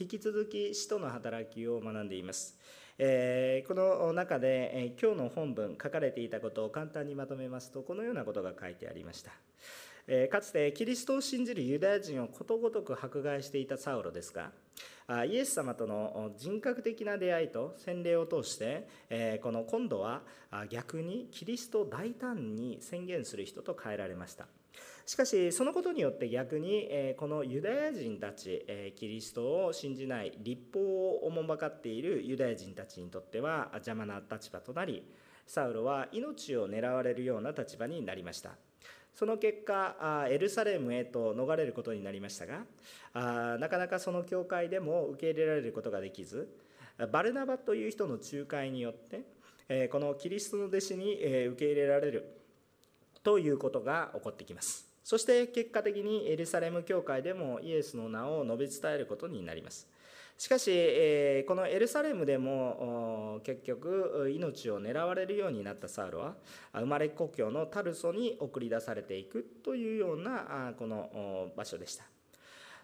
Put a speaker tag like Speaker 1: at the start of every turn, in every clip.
Speaker 1: 引き続き使徒の働きを学んでいます。えー、この中で、えー、今日の本文書かれていたことを簡単にまとめますとこのようなことが書いてありました。えかつてキリストを信じるユダヤ人をことごとく迫害していたサウロですがイエス様との人格的な出会いと洗礼を通して、えこの今度は逆にキリストを大胆に宣言する人と変えられましたしかしそのことによって逆にこのユダヤ人たちキリストを信じない立法をおもばかっているユダヤ人たちにとっては邪魔な立場となりサウロは命を狙われるような立場になりました。その結果エルサレムへと逃れることになりましたがなかなかその教会でも受け入れられることができずバルナバという人の仲介によってこのキリストの弟子に受け入れられるということが起こってきます。そして結果的にエルサレム教会でもイエスの名を述べ伝えることになりますしかし、えこのエルサレムでも結局命を狙われるようになったサウロは生まれ故郷のタルソに送り出されていくというようなこの場所でした。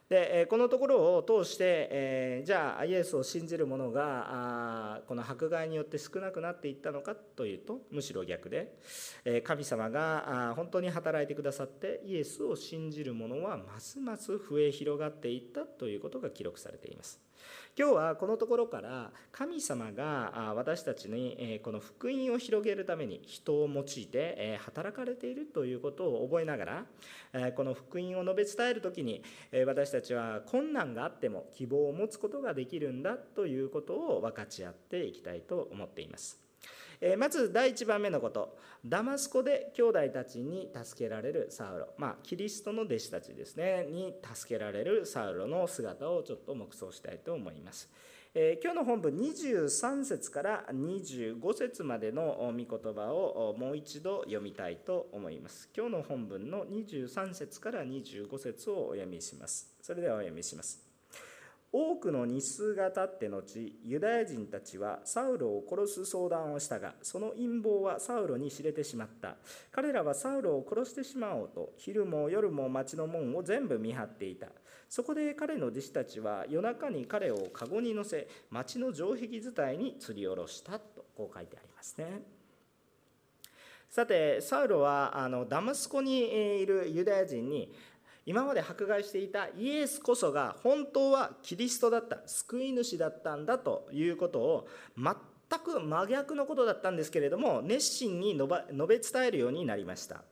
Speaker 1: でこのところを通して、えじゃあイエスを信じる者があこの迫害によって少なくなっていったのかというとむしろ逆で、え神様があ本当に働いてくださってイエスを信じる者はますます増え広がっていったということが記録されています。今日はこのところから神様が私たちにこの福音を広げるために人を用いて働かれているということを覚えながらこの福音を述べ伝える時に私たちは困難があっても希望を持つことができるんだということを分かち合っていきたいと思っています。えまず第1番目のことダマスコで兄弟たちに助けられるサウロ、まあ、キリストの弟子たちですねに助けられるサウロの姿をちょっと黙想したいと思います。えー、今日の本文23節から25節までの御言葉をもう一度読みたいと思います。今日の本文の23節から25節をお読みします。それではお読みします。多くの日数が経って後ユダヤ人たちはサウロを殺す相談をしたがその陰謀はサウロに知れてしまった。彼らはサウロを殺してしまおうと昼も夜も町の門を全部見張っていた。そこで彼の弟子たちは夜中に彼を籠に乗せ町の城壁伝いに吊り下ろしたとこう書いてありますね。さてサウロはあのダマスコにいるユダヤ人に今まで迫害していたイエスこそが本当はキリストだった救い主だったんだということを全く真逆のことだったんですけれども熱心に述べ伝えるようになりました。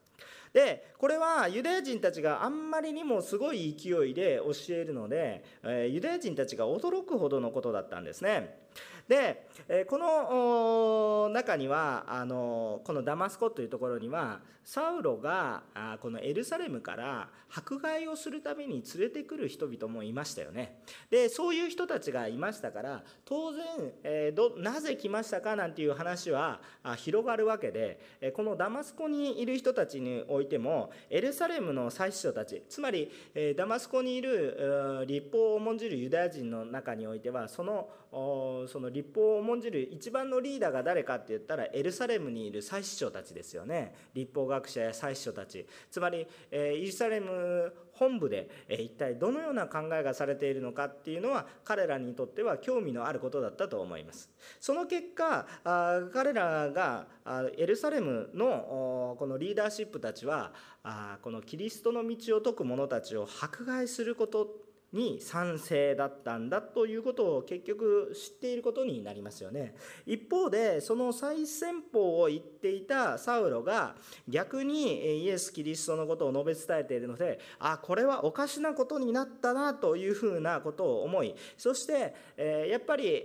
Speaker 1: でこれはユダヤ人たちがあんまりにもすごい勢いで教えるのでユダヤ人たちが驚くほどのことだったんですね。でこの中にはあのこのダマスコというところにはサウロがこのエルサレムから迫害をするために連れてくる人々もいましたよね。でそういう人たちがいましたから当然、えどなぜ来ましたかなんていう話は広がるわけでこのダマスコにいる人たちにおいてもエルサレムの祭司長たちつまりダマスコにいる立法を重んじるユダヤ人の中においてはそのその立法を重んじる一番のリーダーが誰かって言ったらエルサレムにいる祭司長たちですよね。立法学者や祭司長たち。つまり、えエスサレム本部で、え一体どのような考えがされているのかっていうのは彼らにとっては興味のあることだったと思います。その結果あ彼らがエルサレムのこのリーダーシップたちはあこのキリストの道を説く者たちを迫害することに賛成だったんだということを結局知っていることになりますよね。一方でその最先方を言っていたサウロが逆にイエス・キリストのことを述べ伝えているのであこれはおかしなことになったなというふうなことを思いそして、やっぱり、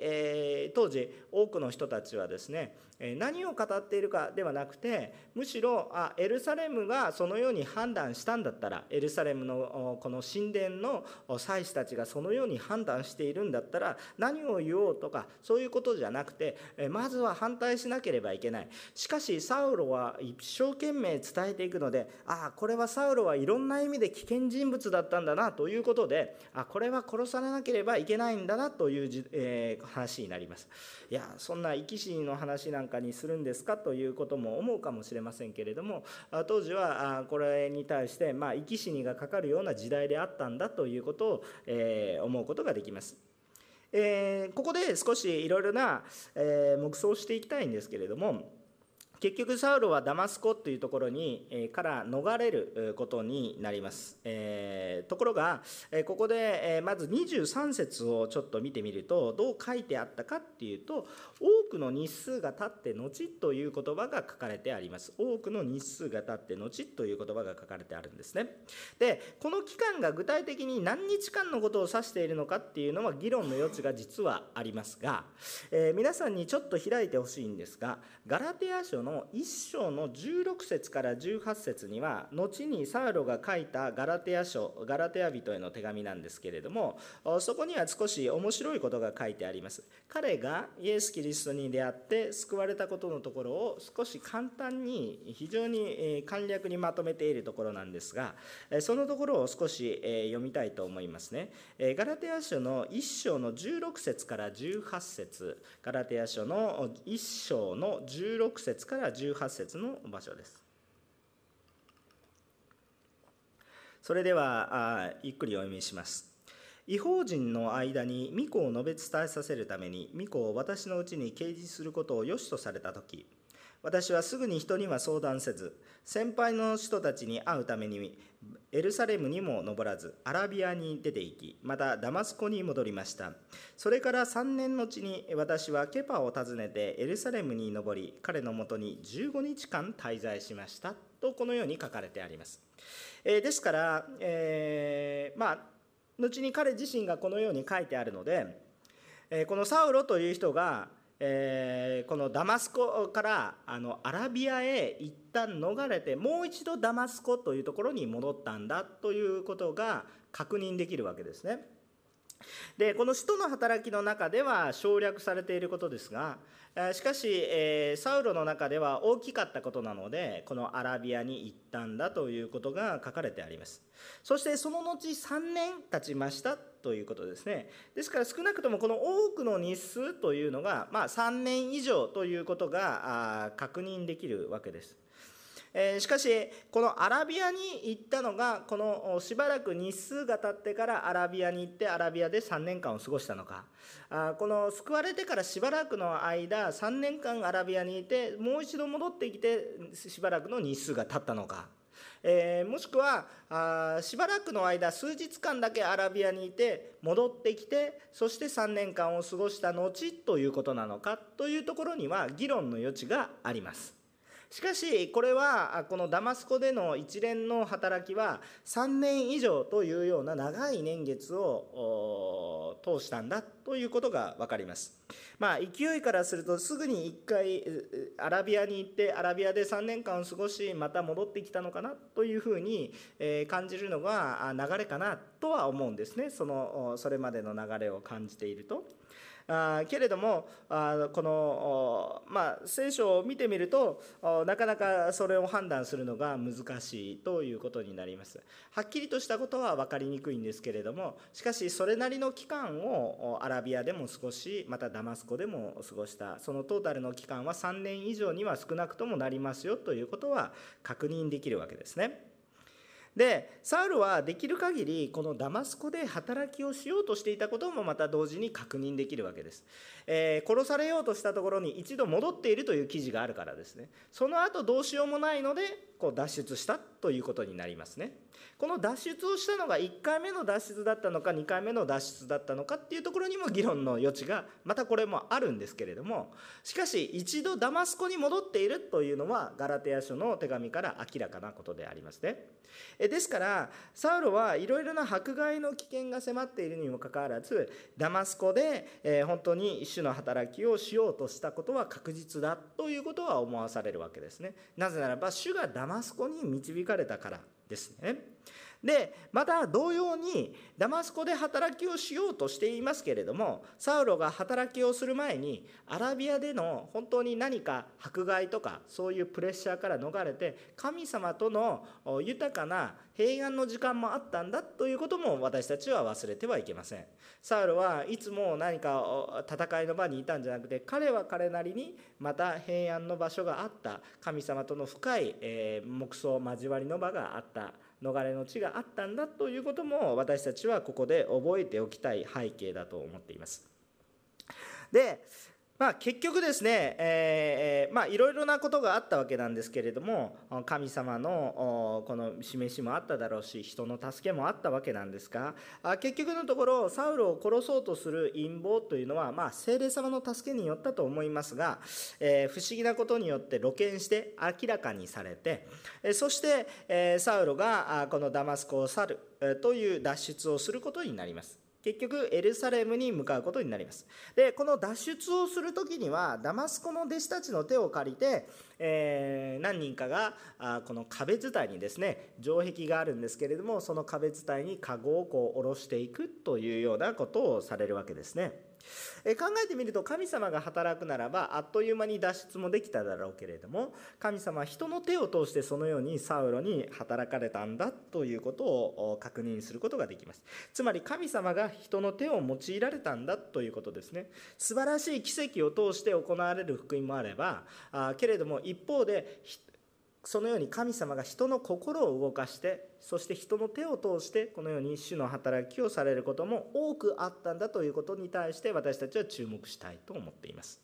Speaker 1: 当時多くの人たちはですね何を語っているかではなくてむしろあエルサレムがそのように判断したんだったらエルサレムのこの神殿の祭司たちがそのように判断しているんだったら何を言おうとかそういうことじゃなくてまずは反対しなければいけない。しかしサウロは一生懸命伝えていくのでああこれはサウロはいろんな意味で危険人物だったんだなということであこれは殺されなければいけないんだなという、えー、話になります。いやそんな生き死にの話なんかにするんですかということも思うかもしれませんけれども当時はこれに対してまあ生き死にがかかるような時代であったんだということを、え思うことができます。えー、ここで少しいろいろな、えー、黙想していきたいんですけれども結局サウロはダマスコというところに、えから逃れることになります、えー、ところが、えここで、えまず23節をちょっと見てみるとどう書いてあったかっていうと多くの日数が経って後という言葉が書かれてあります。多くの日数が経って後という言葉が書かれてあるんですね。でこの期間が具体的に何日間のことを指しているのかっていうのは議論の余地が実はありますが、えー、皆さんにちょっと開いてほしいんですがガラテヤ書のの1章の16節から18節には後にサウロが書いたガラテヤ書ガラテヤ人への手紙なんですけれどもそこには少し面白いことが書いてあります。彼がイエス・キリストに出会って救われたことのところを少し簡単に非常に簡略にまとめているところなんですがそのところを少し読みたいと思いますね。ガラテヤ書の1章の16節から18節。ガラテヤ書の1章の16節からから18節の場所です。それではあゆっくりお読みします。違法人の間に御子を述べ伝えさせるために御子を私のうちに掲示することを良しとされた時私はすぐに人には相談せず先輩の人たちに会うためにエルサレムにも登らずアラビアに出て行きまたダマスコに戻りました。それから3年のうちに私はケパを訪ねてエルサレムに登り彼のもとに15日間滞在しました。とこのように書かれてあります、えー、ですから、えー、まあ後に彼自身がこのように書いてあるので、えー、このサウロという人がえー、このダマスコからあのアラビアへ一旦逃れてもう一度ダマスコというところに戻ったんだということが確認できるわけですね。でこの使徒の働きの中では省略されていることですがしかし、えサウロの中では大きかったことなのでこのアラビアに行ったんだということが書かれてありますそしてその後3年経ちましたということですね。ですから少なくともこの多くの日数というのが、まあ、3年以上ということが確認できるわけです。えしかしこのアラビアに行ったのがこのしばらく日数が経ってからアラビアに行ってアラビアで3年間を過ごしたのか。あこの救われてからしばらくの間3年間アラビアにいてもう一度戻ってきてしばらくの日数が経ったのか。えー、もしくはあしばらくの間数日間だけアラビアにいて戻ってきてそして3年間を過ごした後ということなのかというところには議論の余地があります。しかしこれはこのダマスコでの一連の働きは3年以上というような長い年月を通したんだということが分かります。まあ、勢いからするとすぐに1回アラビアに行ってアラビアで3年間を過ごしまた戻ってきたのかなというふうに感じるのが流れかなとは思うんですねそのそれまでの流れを感じていると。あけれどもあこの、まあ、聖書を見てみるとなかなかそれを判断するのが難しいということになりますはっきりとしたことは分かりにくいんですけれどもしかしそれなりの期間をアラビアでも過ごしまたダマスコでも過ごしたそのトータルの期間は3年以上には少なくともなりますよということは確認できるわけですね。でサウルはできる限りこのダマスコで働きをしようとしていたこともまた同時に確認できるわけです、えー、殺されようとしたところに一度戻っているという記事があるからですね。その後どうしようもないのでこう脱出したということになりますね。この脱出をしたのが1回目の脱出だったのか2回目の脱出だったのかっていうところにも議論の余地がまたこれもあるんですけれどもしかし一度ダマスコに戻っているというのはガラテヤ書の手紙から明らかなことでありますね。えですからサウロはいろいろな迫害の危険が迫っているにもかかわらずダマスコでえ本当に主の働きをしようとしたことは確実だということは思わされるわけですねなぜならば主がダマスコに導かれたからですね。でまた同様にダマスコで働きをしようとしていますけれどもサウロが働きをする前にアラビアでの本当に何か迫害とかそういうプレッシャーから逃れて神様との豊かな平安の時間もあったんだということも私たちは忘れてはいけません。サウロはいつも何か戦いの場にいたんじゃなくて彼は彼なりにまた平安の場所があった神様との深い、え黙想交わりの場があった。逃れの地があったんだということも私たちはここで覚えておきたい背景だと思っています。で、まあ、結局ですね、えー、まあ、いろいろなことがあったわけなんですけれども神様のこの示しもあっただろうし人の助けもあったわけなんですが結局のところサウルを殺そうとする陰謀というのは、まあ、聖霊様の助けによったと思いますが、えー、不思議なことによって露見して明らかにされてそして、え、サウロがこのダマスコを去るという脱出をすることになります。結局エルサレムに向かうことになりますでこの脱出をする時にはダマスコの弟子たちの手を借りて、えー、何人かがあこの壁伝いにですね城壁があるんですけれどもその壁伝いに籠をこう下ろしていくというようなことをされるわけですね。え考えてみると神様が働くならばあっという間に脱出もできただろうけれども神様は人の手を通してそのようにサウロに働かれたんだということを確認することができます。つまり神様が人の手を用いられたんだということですね。素晴らしい奇跡を通して行われる福音もあればあけれども一方でそのように神様が人の心を動かしてそして人の手を通してこのように主の働きをされることも多くあったんだということに対して私たちは注目したいと思っています。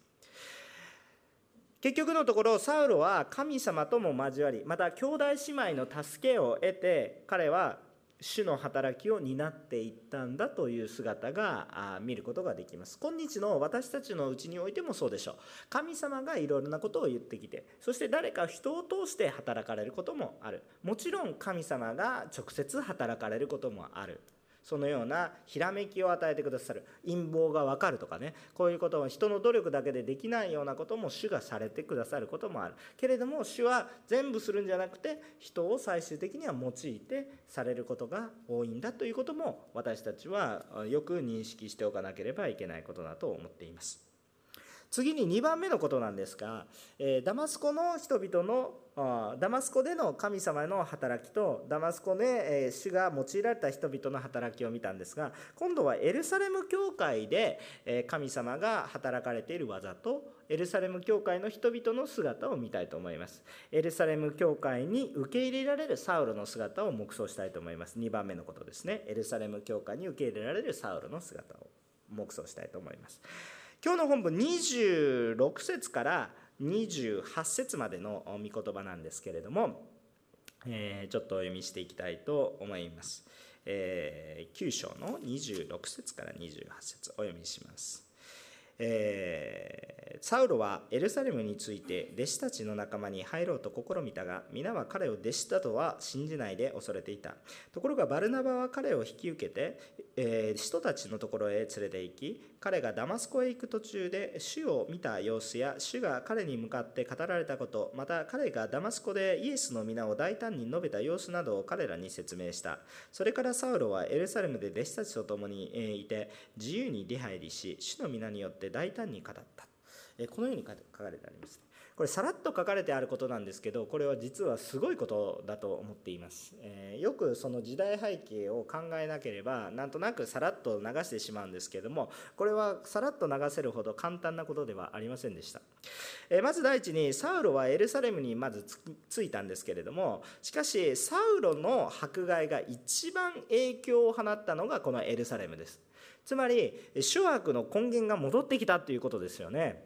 Speaker 1: 結局のところサウロは神様とも交わりまた兄弟姉妹の助けを得て彼は主の働きを担っていったんだという姿が見ることができます。今日の私たちのうちにおいてもそうでしょう。神様がいろいろなことを言ってきてそして誰か人を通して働かれることもある。もちろん神様が直接働かれることもある。そのようなひらめきを与えてくださる。陰謀が分かるとかね。こういうことは人の努力だけでできないようなことも主がされてくださることもある。けれども主は全部するんじゃなくて人を最終的には用いてされることが多いんだということも私たちはよく認識しておかなければいけないことだと思っています。次に2番目のことなんですが、えダマスコの人々のダマスコでの神様の働きとダマスコで主が用いられた人々の働きを見たんですが今度はエルサレム教会で神様が働かれている技とエルサレム教会の人々の姿を見たいと思います。エルサレム教会に受け入れられるサウロの姿を黙想したいと思います。2番目のことですね。エルサレム教会に受け入れられるサウロの姿を黙想したいと思います。今日の本文26節から28節までの御言葉なんですけれども、えー、ちょっとお読みしていきたいと思います。えー、9章の26節から28節お読みします。えー、サウロはエルサレムについて弟子たちの仲間に入ろうと試みたが皆は彼を弟子だとは信じないで恐れていた。ところがバルナバは彼を引き受けて、えー、人たちのところへ連れて行き彼がダマスコへ行く途中で主を見た様子や主が彼に向かって語られたことまた彼がダマスコでイエスの皆を大胆に述べた様子などを彼らに説明した。それからサウロはエルサレムで弟子たちと共にいて自由に出入りし主の皆によってって大胆に語った。このように書かれてあります。これさらっと書かれてあることなんですけどこれは実はすごいことだと思っています、えー、よくその時代背景を考えなければなんとなくさらっと流してしまうんですけどもこれはさらっと流せるほど簡単なことではありませんでした、えー、まず第一にサウロはエルサレムにまず着いたんですけれどもしかしサウロの迫害が一番影響を放ったのがこのエルサレムですつまり諸悪の根源が戻ってきたということですよね。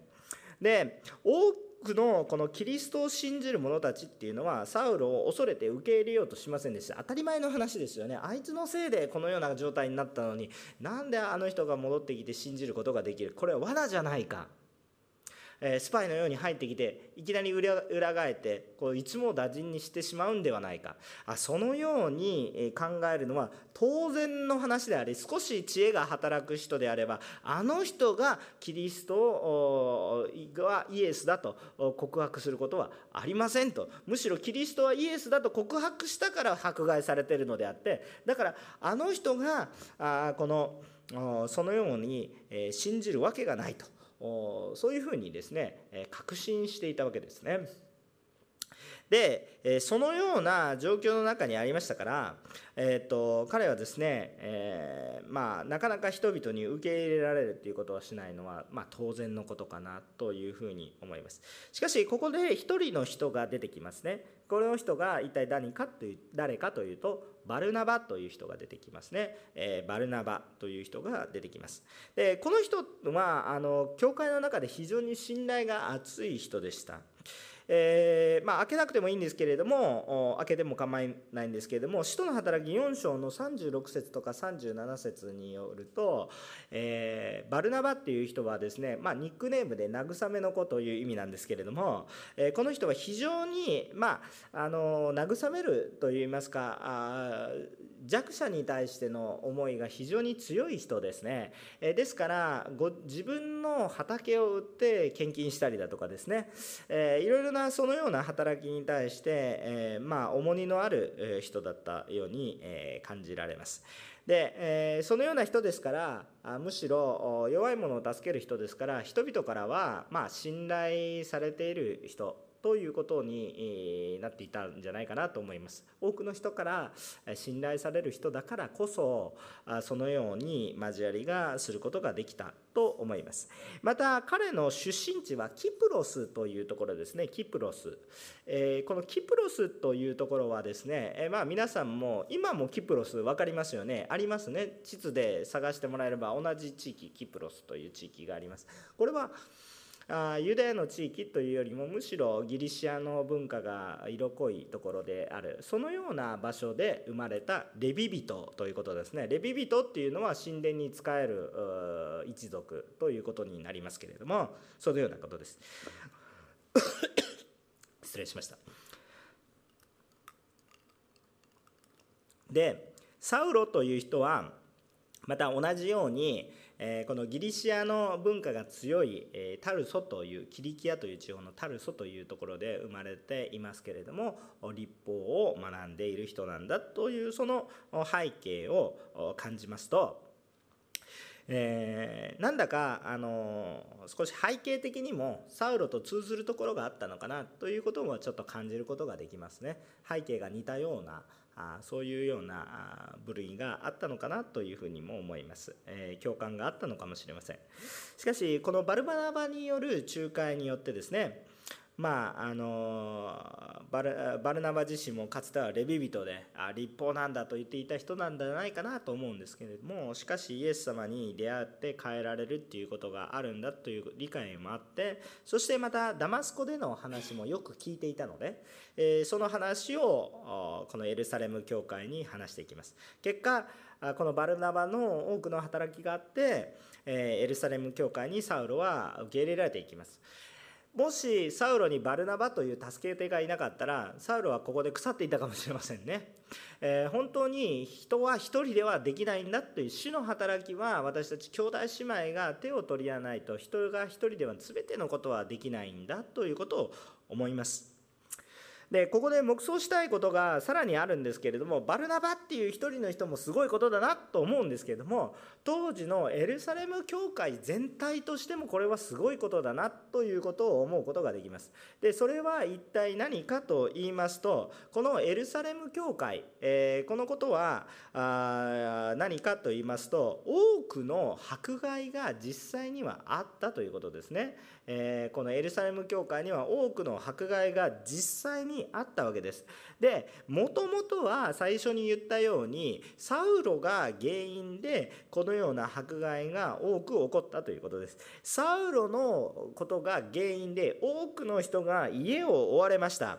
Speaker 1: で多くのこのキリストを信じる者たちっていうのはサウルを恐れて受け入れようとしませんでした。当たり前の話ですよね。あいつのせいでこのような状態になったのになんであの人が戻ってきて信じることができる？これは罠じゃないか。えスパイのように入ってきていきなり裏返ってこういつも打尽にしてしまうんではないかあそのように考えるのは当然の話であり少し知恵が働く人であればあの人がキリストはイエスだと告白することはありませんとむしろキリストはイエスだと告白したから迫害されているのであってだからあの人があこのそのように信じるわけがないと。そういうふうにですね確信していたわけですね。でそのような状況の中にありましたから、えーと、彼はですね、えー、まあ、なかなか人々に受け入れられるっていうことをしないのは、まあ、当然のことかなというふうに思いますしかしここで一人の人が出てきますねこの人が一体何かという誰かというとバルナバという人が出てきますね、えー、バルナバという人が出てきます。でこの人はあの教会の中で非常に信頼が厚い人でした。えー、まあ、開けなくてもいいんですけれども、開けても構いないんですけれども、使徒の働き4章の36節とか37節によると、えー、バルナバっていう人はですね、まあ、ニックネームで慰めの子という意味なんですけれども、えー、この人は非常に、まあ、あの慰めるといいますか、あ弱者に対しての思いが非常に強い人ですね。えですからご、自分の畑を売って献金したりだとかですね、えいろいろなそのような働きに対して、えまあ、重荷のある人だったように、え感じられます。で、えそのような人ですからむしろ弱い者を助ける人ですから人々からは、まあ、信頼されている人ということになっていたんじゃないかなと思います。多くの人から信頼される人だからこそそのように交わりがすることができたと思います。また彼の出身地はキプロスというところですね。キプロス、このキプロスというところはですね、まあ皆さんも今もキプロス分かりますよね。ありますね。地図で探してもらえれば同じ地域キプロスという地域があります。これはあユダヤの地域というよりもむしろギリシアの文化が色濃いところである。そのような場所で生まれたレビ人ということですね。レビ人っていうのは神殿に仕える一族ということになりますけれどもそのようなことです。失礼しました。でサウロという人はまた同じようにえこのギリシアの文化が強い、えタルソというキリキアという地方のタルソというところで生まれていますけれども立法を学んでいる人なんだというその背景を感じますと。えー、なんだか、あの少し背景的にもサウロと通ずるところがあったのかなということもちょっと感じることができますね。背景が似たようなあそういうような部類があったのかなというふうにも思います、えー、共感があったのかもしれません。しかしこのバルバナバによる仲介によってですねまああのバルナバ自身もかつてはレビ人であ立法なんだと言っていた人なんじゃないかなと思うんですけれどもしかしイエス様に出会って変えられるっていうことがあるんだという理解もあってそしてまたダマスコでの話もよく聞いていたので、えその話をこのエルサレム教会に話していきます。結果このバルナバの多くの働きがあってエルサレム教会にサウロは受け入れられていきます。もしサウロにバルナバという助け手がいなかったらサウロはここで腐っていたかもしれませんね、えー、本当に人は一人ではできないんだという主の働きは私たち兄弟姉妹が手を取り合わないと人が一人では全てのことはできないんだということを思います。でここで黙想したいことがさらにあるんですけれどもバルナバっていう一人の人もすごいことだなと思うんですけれども当時のエルサレム教会全体としてもこれはすごいことだなということを思うことができます。でそれは一体何かと言いますとこのエルサレム教会、えー、このことはあ何かと言いますと多くの迫害が実際にはあったということですね。えー、このエルサレム教会には多くの迫害が実際にあったわけです。でもともとは最初に言ったようにサウロが原因でこのような迫害が多く起こったということです。サウロのことが原因で多くの人が家を追われました。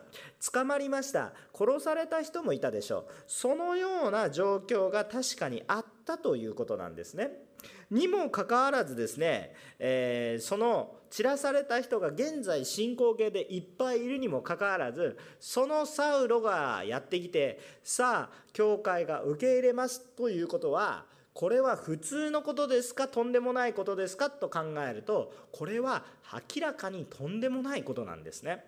Speaker 1: 捕まりました。殺された人もいたでしょう。そのような状況が確かにあったということなんですね。にもかかわらずですね、えー、その散らされた人が現在進行形でいっぱいいるにもかかわらずそのサウロがやってきてさあ教会が受け入れますということはこれは普通のことですかとんでもないことですかと考えるとこれは明らかにとんでもないことなんですね。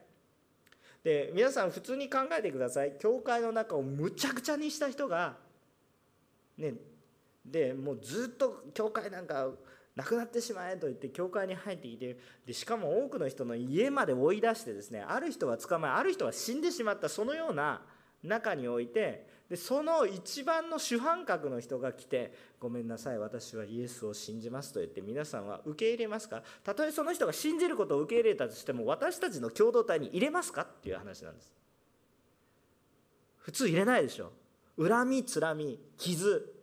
Speaker 1: で皆さん普通に考えてください教会の中をむちゃくちゃにした人がねでもうずっと教会なんかなくなってしまえと言って教会に入ってきてでしかも多くの人の家まで追い出してですねある人は捕まえある人は死んでしまったそのような中においてでその一番の主犯格の人が来て「ごめんなさい私はイエスを信じます」と言って皆さんは受け入れますか？たとえその人が信じることを受け入れたとしても私たちの共同体に入れますか？っていう話なんです。普通入れないでしょ。恨みつらみ傷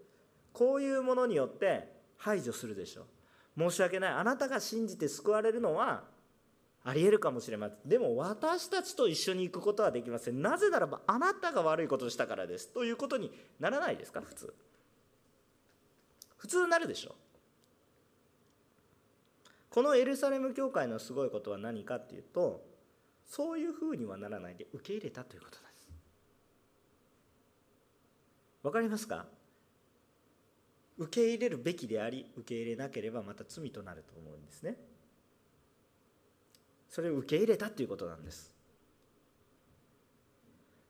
Speaker 1: こういうものによって排除するでしょ。う申し訳ない。あなたが信じて救われるのはありえるかもしれません。でも私たちと一緒に行くことはできません。なぜならばあなたが悪いことをしたからです。ということにならないですか？普通。普通なるでしょ？うこのエルサレム教会のすごいことは何かっていうとそういうふうにはならないで受け入れたということです。わかりますか？受け入れるべきであり受け入れなければまた罪となると思うんですね。それを受け入れたということなんです。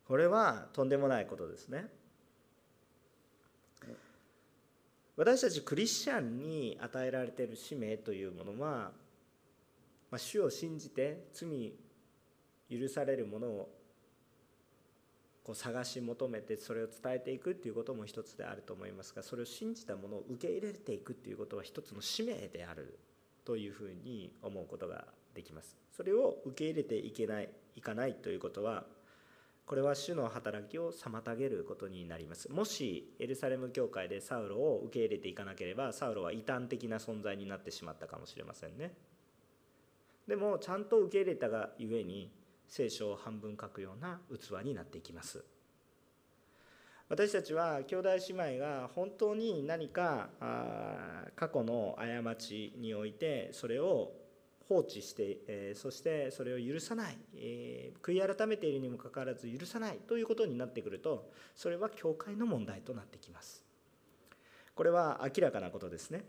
Speaker 1: これはとんでもないことですね。私たちクリスチャンに与えられている使命というものは、まあ、主を信じて罪許されるものをこう探し求めてそれを伝えていくっていうことも一つであると思いますがそれを信じたものを受け入れていくっていうことは一つの使命であるというふうに思うことができます。それを受け入れていけないいかないということはこれは主の働きを妨げることになります。もしエルサレム教会でサウロを受け入れていかなければサウロは異端的な存在になってしまったかもしれませんね。でもちゃんと受け入れたがゆえに聖書を半分書くような器になっていきます。私たちは兄弟姉妹が本当に何か過去の過ちにおいてそれを放置して、えそしてそれを許さない、え悔い改めているにもかかわらず許さないということになってくるとそれは教会の問題となってきます。これは明らかなことですね。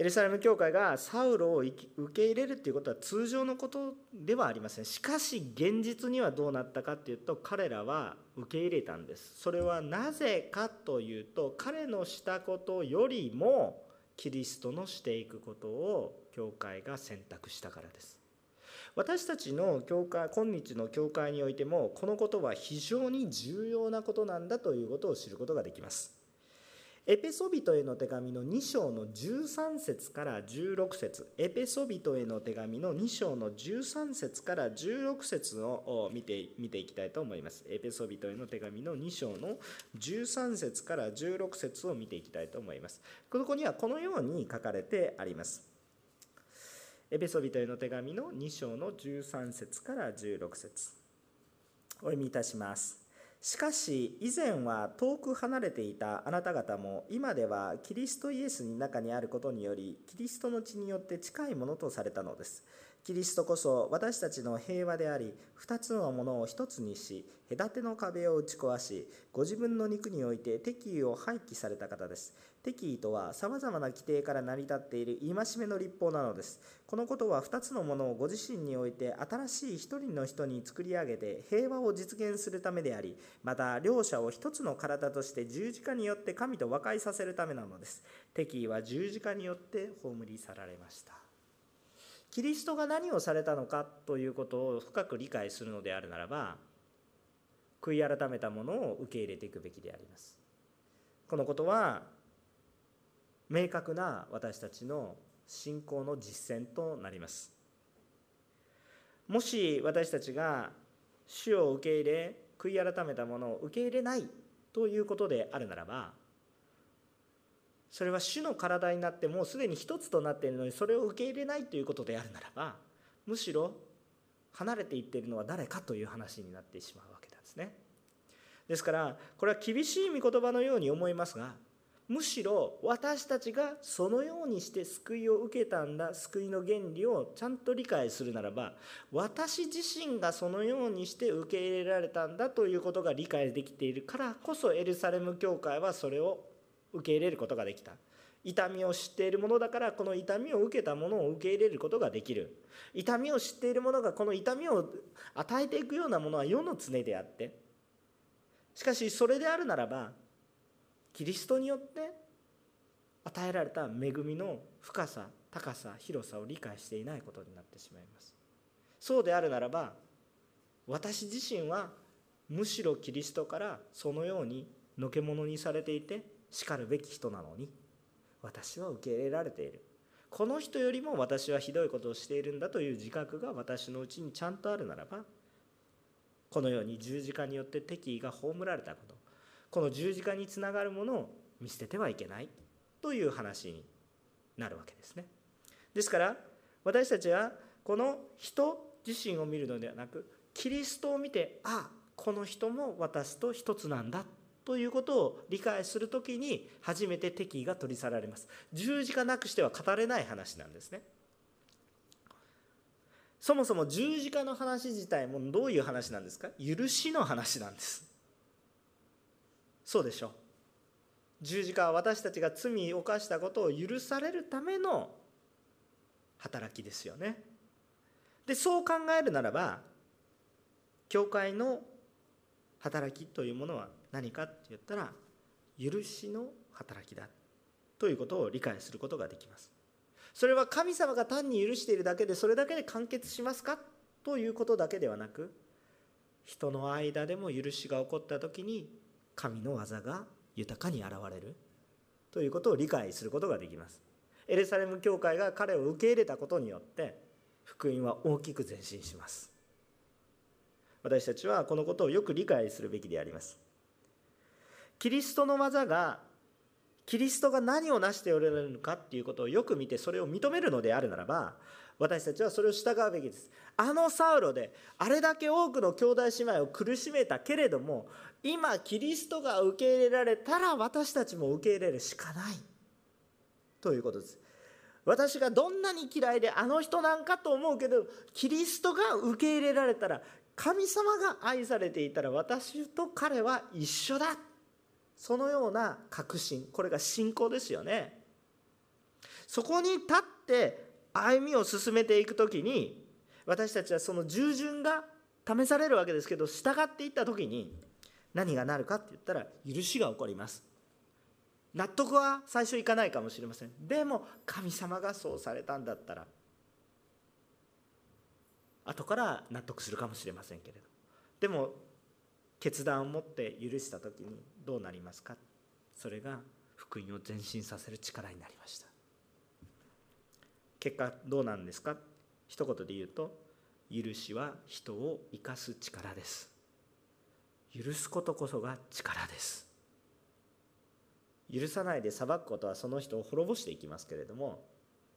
Speaker 1: エルサレム教会がサウロを受け入れるということは通常のことではありません。しかし現実にはどうなったかというと彼らは受け入れたんです。それはなぜかというと彼のしたことよりもキリストのしていくことを教会が選択したからです。私たちの教会今日の教会においてもこのことは非常に重要なことなんだということを知ることができます。エペソビトへの手紙の2章の13節から16節エペソビトへの手紙の2章の13節から16節を見て見ていきたいと思います。エペソビトへの手紙の2章の13節から16節を見ていきたいと思います。ここにはこのように書かれてあります。エペソビトへの手紙の2章の13節から16節お読みいたします。しかし以前は遠く離れていたあなた方も今ではキリストイエスの中にあることによりキリストの血によって近いものとされたのです。キリストこそ私たちの平和であり二つのものを一つにし隔ての壁を打ち壊しご自分の肉において敵意を廃棄された方です。敵意とはさまざまな規定から成り立っている戒めの立法なのです。このことは二つのものをご自身において新しい一人の人に作り上げて平和を実現するためでありまた両者を一つの体として十字架によって神と和解させるためなのです。敵意は十字架によって葬り去られました。キリストが何をされたのかということを深く理解するのであるならば悔い改めたものを受け入れていくべきであります。このことは明確な私たちの信仰の実践となります。もし私たちが主を受け入れ悔い改めたものを受け入れないということであるならばそれは主の体になってもうすでに一つとなっているのにそれを受け入れないということであるならばむしろ離れていっているのは誰かという話になってしまうわけなんですね。ですからこれは厳しい御言葉のように思いますがむしろ私たちがそのようにして救いを受けたんだ救いの原理をちゃんと理解するならば私自身がそのようにして受け入れられたんだということが理解できているからこそエルサレム教会はそれを受け入れることができた。痛みを知っているものだからこの痛みを受けたものを受け入れることができる。痛みを知っているものがこの痛みを与えていくようなものは世の常であって。しかしそれであるならばキリストによって与えられた恵みの深さ高さ広さを理解していないことになってしまいます。そうであるならば私自身はむしろキリストからそのようにのけ者にされていてしかるべき人なのに私は受け入れられている。この人よりも私はひどいことをしているんだという自覚が私のうちにちゃんとあるならばこのように十字架によって敵意が葬られたことこの十字架につながるものを見捨ててはいけないという話になるわけですね。ですから私たちはこの人自身を見るのではなくキリストを見てあこの人も私と一つなんだということを理解する時に初めて敵意が取り去られます。十字架なくしては語れない話なんですね。そもそも十字架の話自体もどういう話なんですか？許しの話なんです。そうでしょう。十字架は私たちが罪を犯したことを許されるための働きですよね。でそう考えるならば教会の働きというものは何かって言ったら許しの働きだということを理解することができます。それは神様が単に許しているだけでそれだけで完結しますかということだけではなく人の間でも許しが起こった時に神の技が豊かに現れるということを理解することができます。エルサレム教会が彼を受け入れたことによって福音は大きく前進します。私たちはこのことをよく理解するべきであります。キリストの技がキリストが何を成しておられるのかっていうことをよく見てそれを認めるのであるならば私たちはそれを従うべきです。あのサウロであれだけ多くの兄弟姉妹を苦しめたけれども今キリストが受け入れられたら私たちも受け入れるしかない。ということです。私がどんなに嫌いであの人なんかと思うけどキリストが受け入れられたら神様が愛されていたら私と彼は一緒だ。そのような確信。これが信仰ですよね。そこに立って歩みを進めていく時に私たちはその従順が試されるわけですけど従っていった時に何がなるかって言ったら許しが起こります。納得は最初いかないかもしれません。でも神様がそうされたんだったら後から納得するかもしれませんけれど。でも決断を持って許した時にどうなりますか？それが福音を前進させる力になりました。結果どうなんですか？一言で言うと許しは人を生かす力です。許すことこそが力です。許さないで裁くことはその人を滅ぼしていきますけれども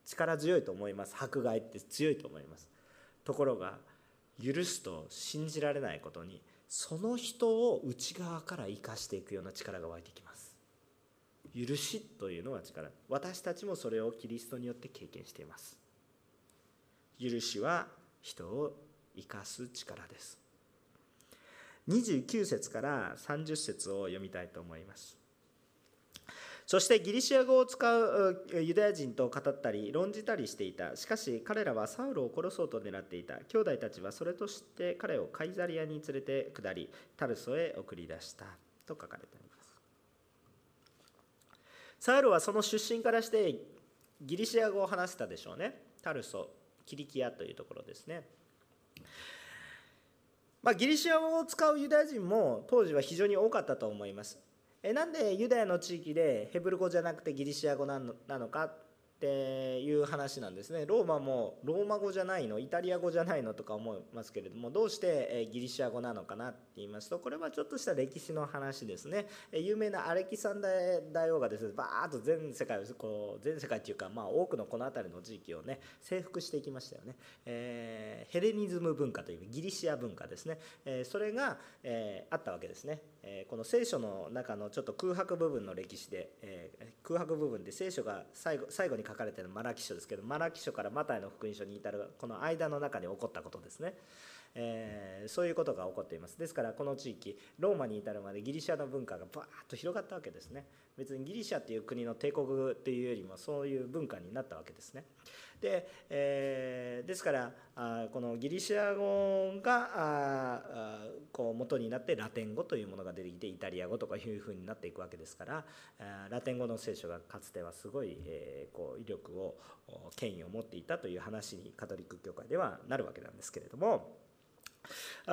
Speaker 1: 力強いと思います。迫害って強いと思います。ところが許すと信じられないことにその人を内側から生かしていくような力が湧いてきます。許しというのは力。私たちもそれをキリストによって経験しています。許しは人を生かす力です。29節から30節を読みたいと思います。そしてギリシア語を使うユダヤ人と語ったり論じたりしていた。しかし彼らはサウルを殺そうと狙っていた。兄弟たちはそれとして彼をカイザリアに連れて下りタルソへ送り出した。と書かれています。サウルはその出身からしてギリシア語を話せたでしょうね。タルソキリキアというところですね。まあ、ギリシア語を使うユダヤ人も当時は非常に多かったと思います。えなんでユダヤの地域でヘブル語じゃなくてギリシア語なのなのか？っていう話なんですね。ローマもローマ語じゃないの？イタリア語じゃないのとか思いますけれどもどうしてギリシア語なのかなって言いますとこれはちょっとした歴史の話ですね。有名なアレキサンダー大王がですねバーッと全世界をこう全世界っていうかまあ多くのこの辺りの地域をね征服していきましたよね、えー、ヘレニズム文化というギリシア文化ですね、え、それが、えー、あったわけですね、えこの聖書の中のちょっと空白部分の歴史で、え空白部分で聖書が最後最後に書かれているマラキ書ですけどマラキ書からマタイの福音書に至るこの間の中に起こったことですね、えー、そういうことが起こっていますですからこの地域ローマに至るまでギリシャの文化がバーッと広がったわけですね別にギリシャっていう国の帝国っていうよりもそういう文化になったわけですねで、えー、ですからあこのギリシャ語があこう元になってラテン語というものが出てきてイタリア語とかいうふうになっていくわけですからラテン語の聖書がかつてはすごい、えー、こう威力を権威を持っていたという話にカトリック教会ではなるわけなんですけれども。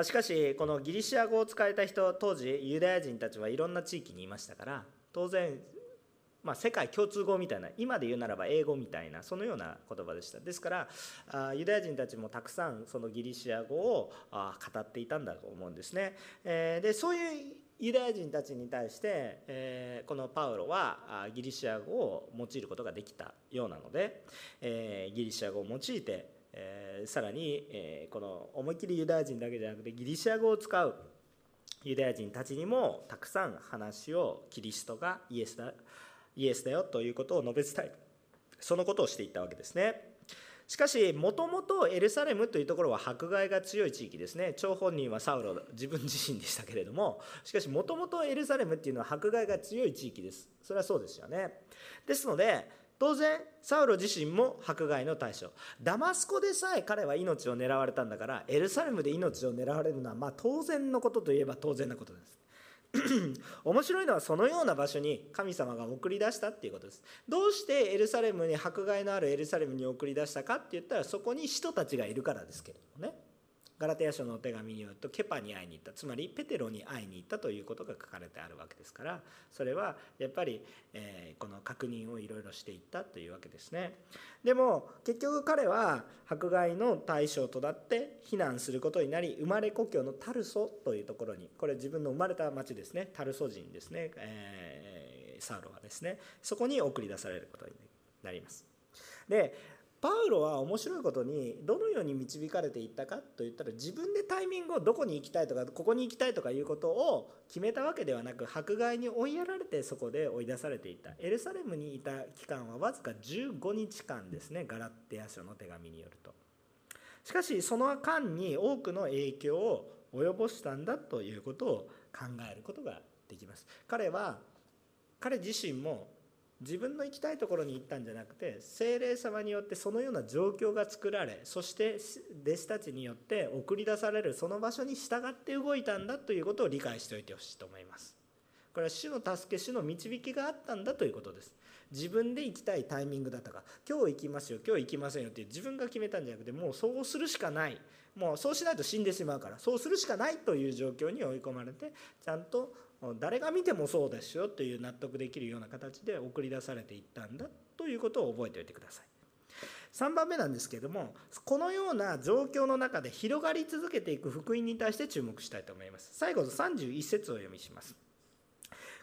Speaker 1: しかしこのギリシア語を使えた人当時ユダヤ人たちはいろんな地域にいましたから当然まあ、世界共通語みたいな今で言うならば英語みたいなそのような言葉でした。ですからあユダヤ人たちもたくさんそのギリシア語をあ語っていたんだと思うんですね、えー、でそういうユダヤ人たちに対して、えー、このパウロはギリシア語を用いることができたようなので、えー、ギリシア語を用いて、え、さらに、えこの思いっきりユダヤ人だけじゃなくてギリシア語を使うユダヤ人たちにもたくさん話をキリストがイエスだイエスだよということを述べ伝えるそのことをしていったわけですね。しかしもともとエルサレムというところは迫害が強い地域ですね。張本人はサウロ自分自身でしたけれども。しかしもともとエルサレムっていうのは迫害が強い地域です。それはそうですよね。ですので当然サウロ自身も迫害の対象。ダマスコでさえ彼は命を狙われたんだからエルサレムで命を狙われるのはま当然のことといえば当然なことです。面白いのはそのような場所に神様が送り出したっていうことです。どうしてエルサレムに迫害のあるエルサレムに送り出したかって言ったらそこに人たちがいるからですけれどもね。ガラテヤ書のお手紙によるとケパに会いに行ったつまりペテロに会いに行ったということが書かれてあるわけですからそれはやっぱり、え、この確認をいろいろしていったというわけですね。でも結局彼は迫害の対象となって避難することになり生まれ故郷のタルソというところにこれ自分の生まれた町ですね。タルソ人ですね、えー、サウロはですね。そこに送り出されることになります。でパウロは面白いことにどのように導かれていったかといったら自分でタイミングをどこに行きたいとかここに行きたいとかいうことを決めたわけではなく迫害に追いやられてそこで追い出されていった。エルサレムにいた期間はわずか15日間ですねガラッテヤ書の手紙によると。しかしその間に多くの影響を及ぼしたんだということを考えることができます。彼は彼自身も自分の行きたいところに行ったんじゃなくて精霊様によってそのような状況が作られそして弟子たちによって送り出されるその場所に従って動いたんだということを理解しておいてほしいと思います。これは主の助け主の導きがあったんだということです。自分で行きたいタイミングだったか今日行きますよ今日行きませんよって自分が決めたんじゃなくてもうそうするしかない。もうそうしないと死んでしまうからそうするしかないという状況に追い込まれてちゃんと誰が見てもそうですよという納得できるような形で送り出されていったんだということを覚えておいてください。3番目なんですけれどもこのような状況の中で広がり続けていく福音に対して注目したいと思います。最後の31節を読みします。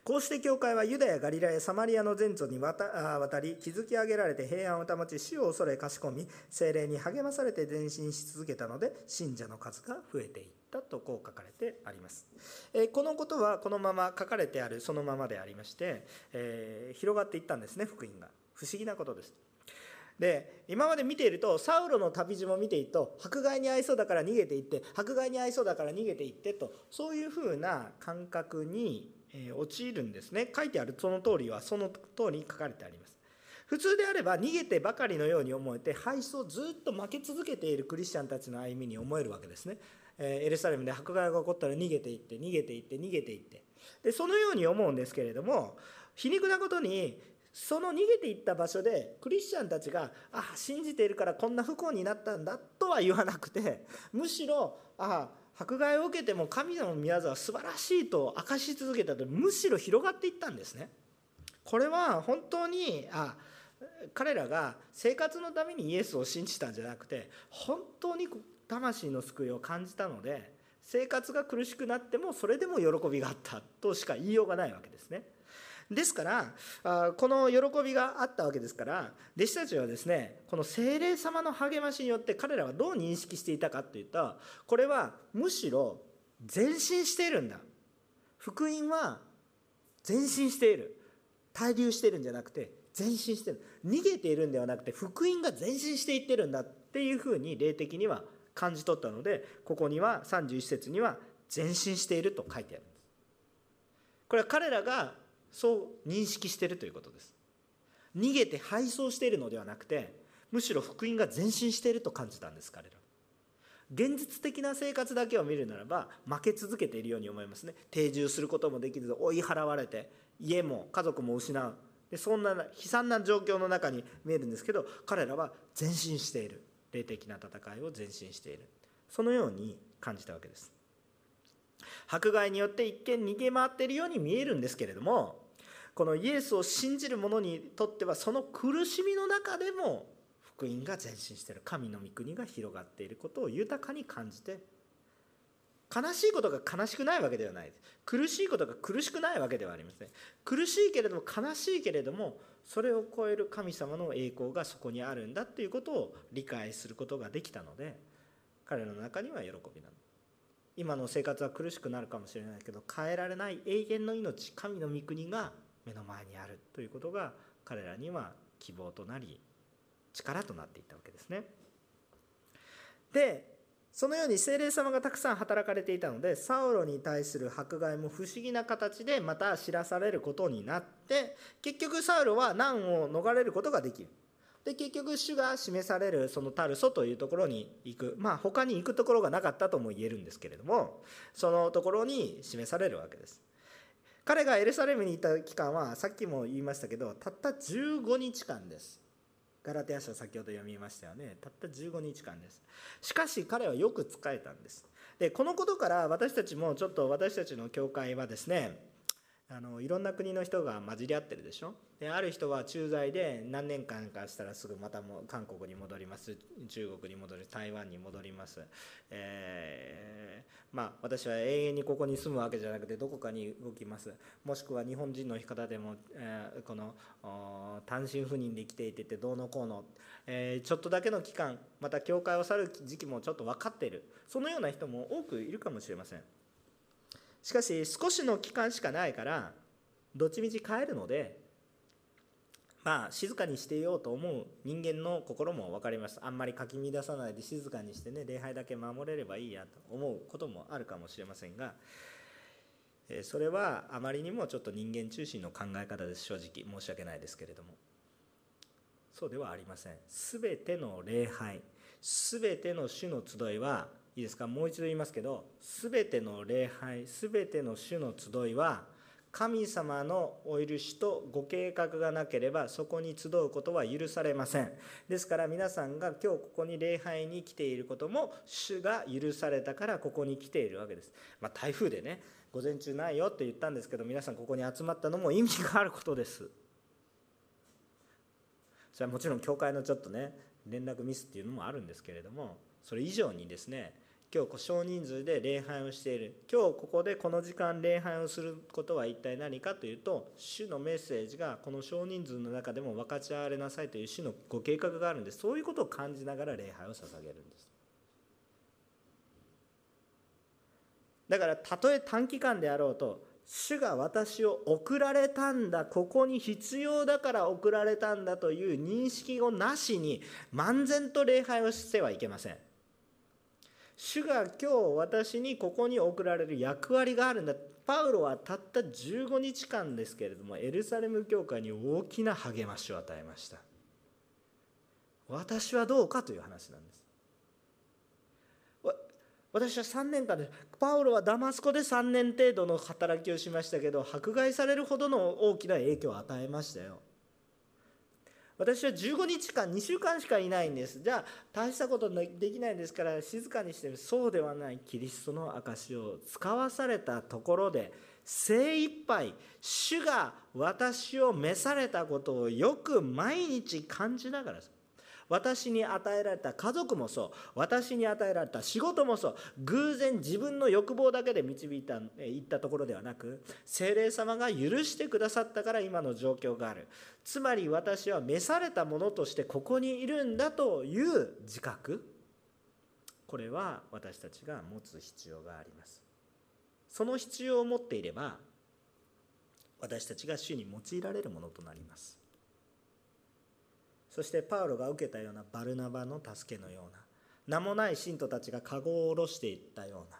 Speaker 1: こうして教会はユダヤ、ガリラヤ、サマリアの前途に渡り、築き上げられて平安を保ち、死を恐れ賢み、精霊に励まされて前進し続けたので、信者の数が増えていった。とこう書かれてあります。えこのことはこのまま書かれてあるそのままでありまして、えー、広がっていったんですね、福音が。不思議なことです。で今まで見ているとサウロの旅路も見ていると迫害に合いそうだから逃げていって迫害に合いそうだから逃げていってとそういうふうな感覚にえ陥るんですね書いてあるその通りはその通りに書かれてあります普通であれば逃げてばかりのように思えて敗走ずっと負け続けているクリスチャンたちの歩みに思えるわけですね、エルサレムで迫害が起こったら逃げていって逃げていって逃げていって。でそのように思うんですけれども皮肉なことにその逃げていった場所でクリスチャンたちが「ああ信じているからこんな不幸になったんだ」とは言わなくて むしろ「ああ迫害を受けても神の宮沢は素晴らしいと明かし続けたとむしろ広がっていったんですね。これは本当にあ彼らが生活のためにイエスを信じたんじゃなくて本当に魂の救いを感じたので生活が苦しくなってもそれでも喜びがあったとしか言いようがないわけですね。ですからこの喜びがあったわけですから弟子たちはですねこの精霊様の励ましによって彼らはどう認識していたかというとこれはむしろ前進しているんだ。福音は前進している。滞留しているんじゃなくて前進してる。逃げているんではなくて福音が前進していってるんだっていうふうに霊的には感じ取ったのでここには31節には前進していると書いてあるんです。これは彼らがそう認識しているということです。逃げて敗走しているのではなくてむしろ福音が前進していると感じたんです彼ら。現実的な生活だけを見るならば負け続けているように思いますね。定住することもできず追い払われて家も家族も失う。でそんな悲惨な状況の中に見えるんですけど彼らは前進している。霊的な戦いを前進している。そのように感じたわけです。迫害によって一見逃げ回っているように見えるんですけれどもこのイエスを信じる者にとってはその苦しみの中でも福音が前進している。神の御国が広がっていることを豊かに感じて悲しいことが悲しくないわけではない。苦しいことが苦しくないわけではありません。苦しいけれども悲しいけれどもそれを超える神様の栄光がそこにあるんだということを理解することができたので彼の中には喜びなの今の生活は苦しくなるかもしれないけど変えられない永遠の命神の御国が目の前にあるということが彼らには希望となり力となっていったわけですね。でそのように精霊様がたくさん働かれていたのでサウロに対する迫害も不思議な形でまた知らされることになって結局サウロは難を逃れることができる。で結局主が示されるそのタルソというところに行く。まあ他に行くところがなかったとも言えるんですけれどもそのところに示されるわけです。彼がエルサレムにいた期間はさっきも言いましたけどたった15日間です。ガラテヤ書先ほど読みましたよね。たった15日間です。しかし彼はよく使えたんです。でこのことから私たちもちょっと私たちの教会はですねあのいろんな国の人が混じり合ってるでしょ？である人は駐在で何年間かしたらすぐまたも韓国に戻ります。中国に戻る台湾に戻ります、えー、まあ私は永遠にここに住むわけじゃなくてどこかに動きます。もしくは日本人の方でも、えー、この単身赴任で来ていててどうのこうの、えー、ちょっとだけの期間また教会を去る時期もちょっと分かっている。そのような人も多くいるかもしれません。しかし少しの期間しかないからどっちみち帰るのでまあ静かにしていようと思う人間の心も分かります。あんまりかき乱さないで静かにしてね礼拝だけ守れればいいやと思うこともあるかもしれませんがそれはあまりにもちょっと人間中心の考え方です正直。申し訳ないですけれども。そうではありません。全ての礼拝全ての主の集いはいいですか？もう一度言いますけど全ての礼拝全ての主の集いは神様のお許しとご計画がなければそこに集うことは許されません。ですから皆さんが今日ここに礼拝に来ていることも主が許されたからここに来ているわけです、まあ、台風でね午前中ないよって言ったんですけど皆さんここに集まったのも意味があることです。それはもちろん教会のちょっとね連絡ミスっていうのもあるんですけれどもそれ以上にですね今日少人数で礼拝をしている。今日ここでこの時間礼拝をすることは一体何かというと主のメッセージがこの少人数の中でも分かち合われなさいという主のご計画があるんでそういうことを感じながら礼拝を捧げるんです。だからたとえ短期間であろうと主が私を送られたんだここに必要だから送られたんだという認識をなしに漫然と礼拝をしてはいけません。主が今日私にここに送られる役割があるんだ。パウロはたった15日間ですけれどもエルサレム教会に大きな励ましを与えました。私はどうかという話なんです。私は3年間でパウロはダマスコで3年程度の働きをしましたけど迫害されるほどの大きな影響を与えましたよ。私は15日間2週間しかいないんです。じゃあ大したことできないですから静かにしてる。そうではないキリストの証を使わされたところで精一杯主が私を召されたことをよく毎日感じながらです。私に与えられた家族もそう。私に与えられた仕事もそう。偶然自分の欲望だけで導いたいったところではなく精霊様が許してくださったから今の状況がある。つまり私は召されたものとしてここにいるんだという自覚。これは私たちが持つ必要があります。その必要を持っていれば私たちが主に用いられるものとなります。そしてパウロが受けたようなバルナバの助けのような名もない信徒たちが籠を下ろしていったような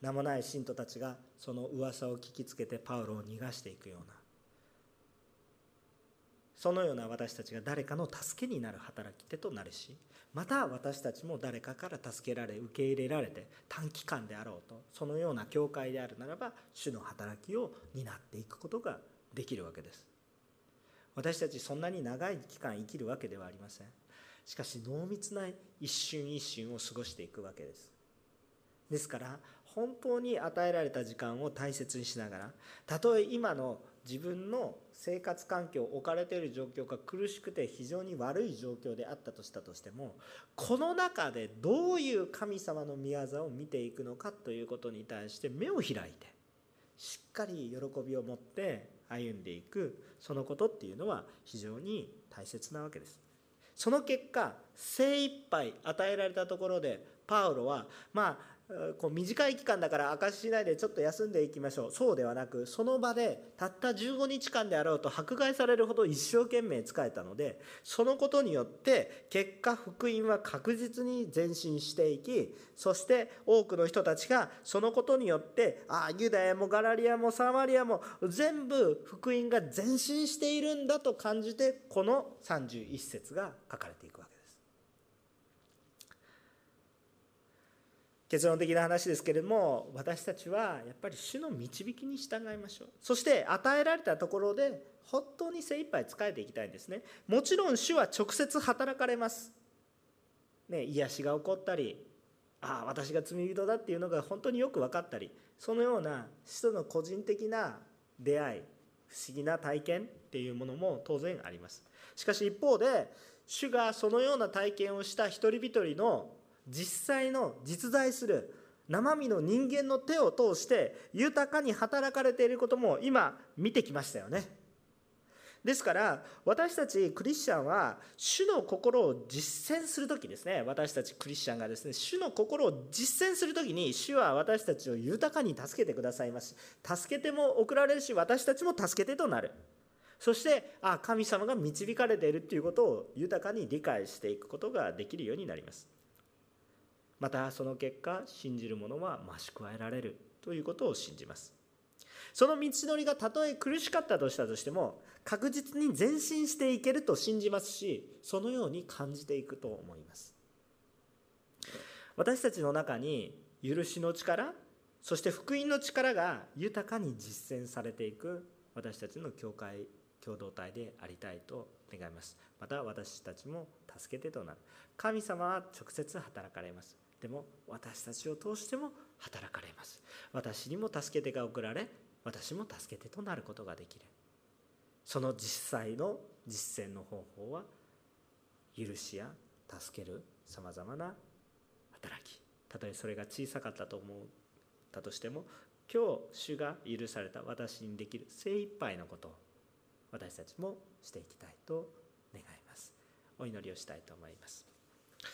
Speaker 1: 名もない信徒たちがその噂を聞きつけてパウロを逃がしていくようなそのような私たちが誰かの助けになる働き手となるしまた私たちも誰かから助けられ受け入れられて短期間であろうとそのような教会であるならば主の働きを担っていくことができるわけです。私たちそんなに長い期間生きるわけではありません。しかし濃密な一瞬一瞬を過ごしていくわけです。ですから本当に与えられた時間を大切にしながらたとえ今の自分の生活環境置かれている状況が苦しくて非常に悪い状況であったとしたとしてもこの中でどういう神様の御業を見ていくのかということに対して目を開いてしっかり喜びを持って歩んでいくそのことっていうのは非常に大切なわけです。その結果精一杯与えられたところでパウロはまあこう短い期間だから証ししないでちょっと休んでいきましょうそうではなくその場でたった15日間であろうと迫害されるほど一生懸命仕えたのでそのことによって結果福音は確実に前進していきそして多くの人たちがそのことによってああユダヤもガラリアもサマリアも全部福音が前進しているんだと感じてこの31節が書かれていくわけです。結論的な話ですけれども私たちはやっぱり主の導きに従いましょう。そして与えられたところで本当に精一杯仕えていきたいんですね。もちろん主は直接働かれます。ね癒しが起こったりああ私が罪人だっていうのが本当によく分かったりそのような主との個人的な出会い不思議な体験っていうものも当然あります。しかし一方で主がそのような体験をした一人一人の実際の実在する生身の人間の手を通して豊かに働かれていることも今見てきましたよね。ですから私たちクリスチャンは主の心を実践する時ですね。私たちクリスチャンがですね主の心を実践する時に主は私たちを豊かに助けてくださいます。助けても送られるし私たちも助けてとなる。そしてあ神様が導かれているということを豊かに理解していくことができるようになります。またその結果信じる者は増し加えられるということを信じます。その道のりがたとえ苦しかったとしたとしても確実に前進していけると信じますしそのように感じていくと思います。私たちの中に許しの力そして福音の力が豊かに実践されていく私たちの教会共同体でありたいと願います。また私たちも助けてとなる。神様は直接働かれます。でも私たちを通しても働かれます。私にも助け手が送られ私も助け手となることができる。その実際の実践の方法は許しや助けるさまざまな働き。たとえそれが小さかったと思ったとしても今日主が許された私にできる精一杯のことを私たちもしていきたいと願います。お祈りをしたいと思います。